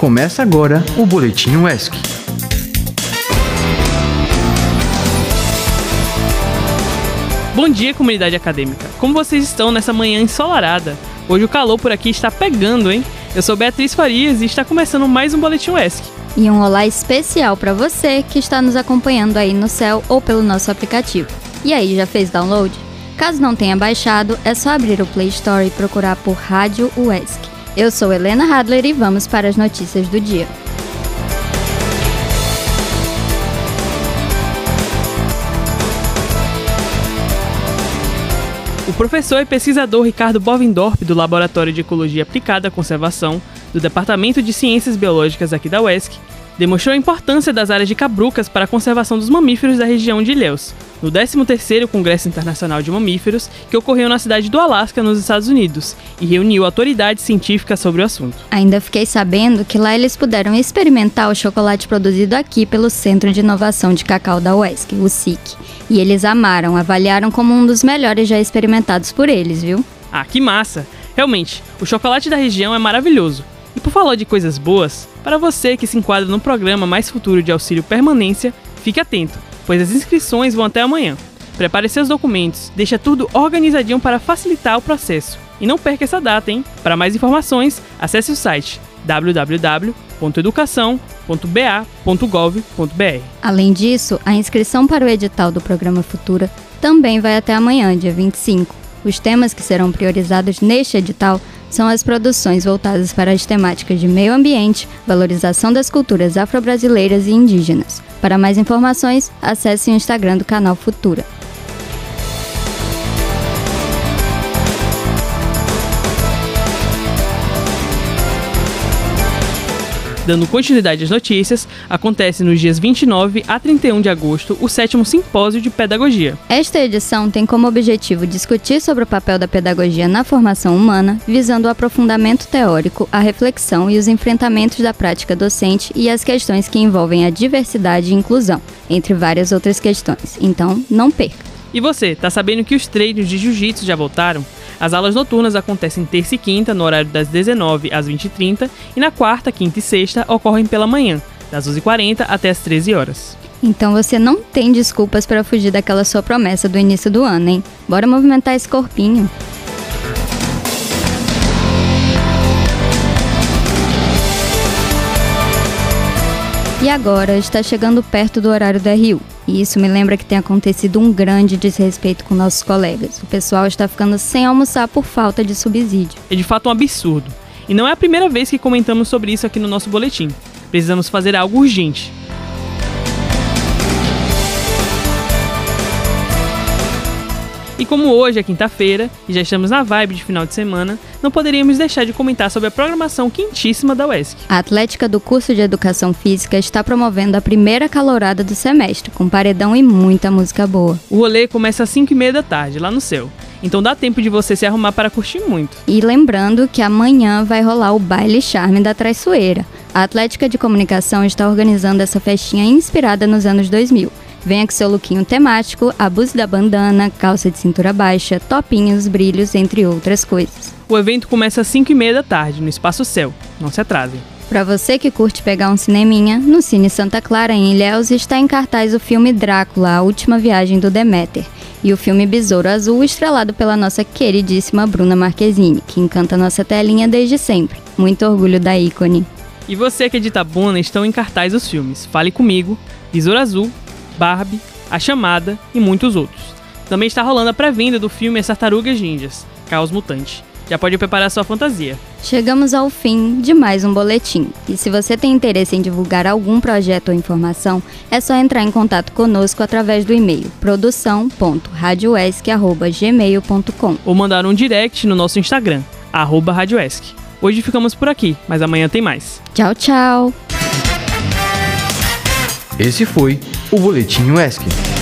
Começa agora o Boletim UESC. Bom dia, comunidade acadêmica. Como vocês estão nessa manhã ensolarada? Hoje o calor por aqui está pegando, hein? Eu sou Beatriz Farias e está começando mais um Boletim UESC. E um olá especial para você que está nos acompanhando aí no céu ou pelo nosso aplicativo. E aí, já fez download? Caso não tenha baixado, é só abrir o Play Store e procurar por Rádio UESC. Eu sou Helena Hadler e vamos para as notícias do dia. O professor e pesquisador Ricardo Bovendorp, do Laboratório de Ecologia Aplicada à Conservação, do Departamento de Ciências Biológicas aqui da UESC, demonstrou a importância das áreas de cabrucas para a conservação dos mamíferos da região de Ilhéus, no 13º Congresso Internacional de Mamíferos, que ocorreu na cidade do Alasca, nos Estados Unidos, e reuniu autoridades científicas sobre o assunto. Ainda fiquei sabendo que lá eles puderam experimentar o chocolate produzido aqui pelo Centro de Inovação de Cacau da UESC, o SIC. E eles amaram, avaliaram como um dos melhores já experimentados por eles, viu? Ah, que massa! Realmente, o chocolate da região é maravilhoso. E por falar de coisas boas, para você que se enquadra no programa Mais Futuro de Auxílio Permanência, fique atento, pois as inscrições vão até amanhã. Prepare seus documentos, deixa tudo organizadinho para facilitar o processo. E não perca essa data, hein? Para mais informações, acesse o site www.educação.ba.gov.br. Além disso, a inscrição para o edital do programa Futura também vai até amanhã, dia 25. Os temas que serão priorizados neste edital são as produções voltadas para as temáticas de meio ambiente, valorização das culturas afro-brasileiras e indígenas. Para mais informações, acesse o Instagram do canal Futura. Dando continuidade às notícias, acontece nos dias 29 a 31 de agosto o sétimo Simpósio de Pedagogia. Esta edição tem como objetivo discutir sobre o papel da pedagogia na formação humana, visando o aprofundamento teórico, a reflexão e os enfrentamentos da prática docente e as questões que envolvem a diversidade e inclusão, entre várias outras questões. Então, não perca! E você, tá sabendo que os treinos de jiu-jitsu já voltaram? As aulas noturnas acontecem terça e quinta, no horário das 19 às 20h30, e na quarta, quinta e sexta ocorrem pela manhã, das 12h40 até as 13 horas. Então você não tem desculpas para fugir daquela sua promessa do início do ano, hein? Bora movimentar esse corpinho. E agora está chegando perto do horário da RU. E isso me lembra que tem acontecido um grande desrespeito com nossos colegas. O pessoal está ficando sem almoçar por falta de subsídio. É de fato um absurdo. E não é a primeira vez que comentamos sobre isso aqui no nosso boletim. Precisamos fazer algo urgente. E como hoje é quinta-feira e já estamos na vibe de final de semana, não poderíamos deixar de comentar sobre a programação quentíssima da UESC. A Atlética do curso de Educação Física está promovendo a primeira calorada do semestre, com paredão e muita música boa. O rolê começa às 5 e meia da tarde, lá no céu. Então dá tempo de você se arrumar para curtir muito. E lembrando que amanhã vai rolar o baile charme da traiçoeira. A Atlética de Comunicação está organizando essa festinha inspirada nos anos 2000. Venha com seu lookinho temático, abuso da bandana, calça de cintura baixa, topinhos, brilhos, entre outras coisas. O evento começa às 5 e meia da tarde, no Espaço Céu. Não se atrasem. Para você que curte pegar um cineminha, no Cine Santa Clara, em Ilhéus, está em cartaz o filme Drácula, A Última Viagem do Deméter, e o filme Besouro Azul, estrelado pela nossa queridíssima Bruna Marquezine, que encanta nossa telinha desde sempre. Muito orgulho da ícone. E você que é de Itabuna, estão em cartaz os filmes Fale Comigo, Besouro Azul, Barbie, A Chamada e muitos outros. Também está rolando a pré-venda do filme As Tartarugas Ninjas, Caos Mutante. Já pode preparar sua fantasia. Chegamos ao fim de mais um boletim. E se você tem interesse em divulgar algum projeto ou informação, é só entrar em contato conosco através do e-mail produção.radioesc.gmail.com ou mandar um direct no nosso Instagram, arroba radioesc. Hoje ficamos por aqui, mas amanhã tem mais. Tchau, tchau! Esse foi o Boletim UESC.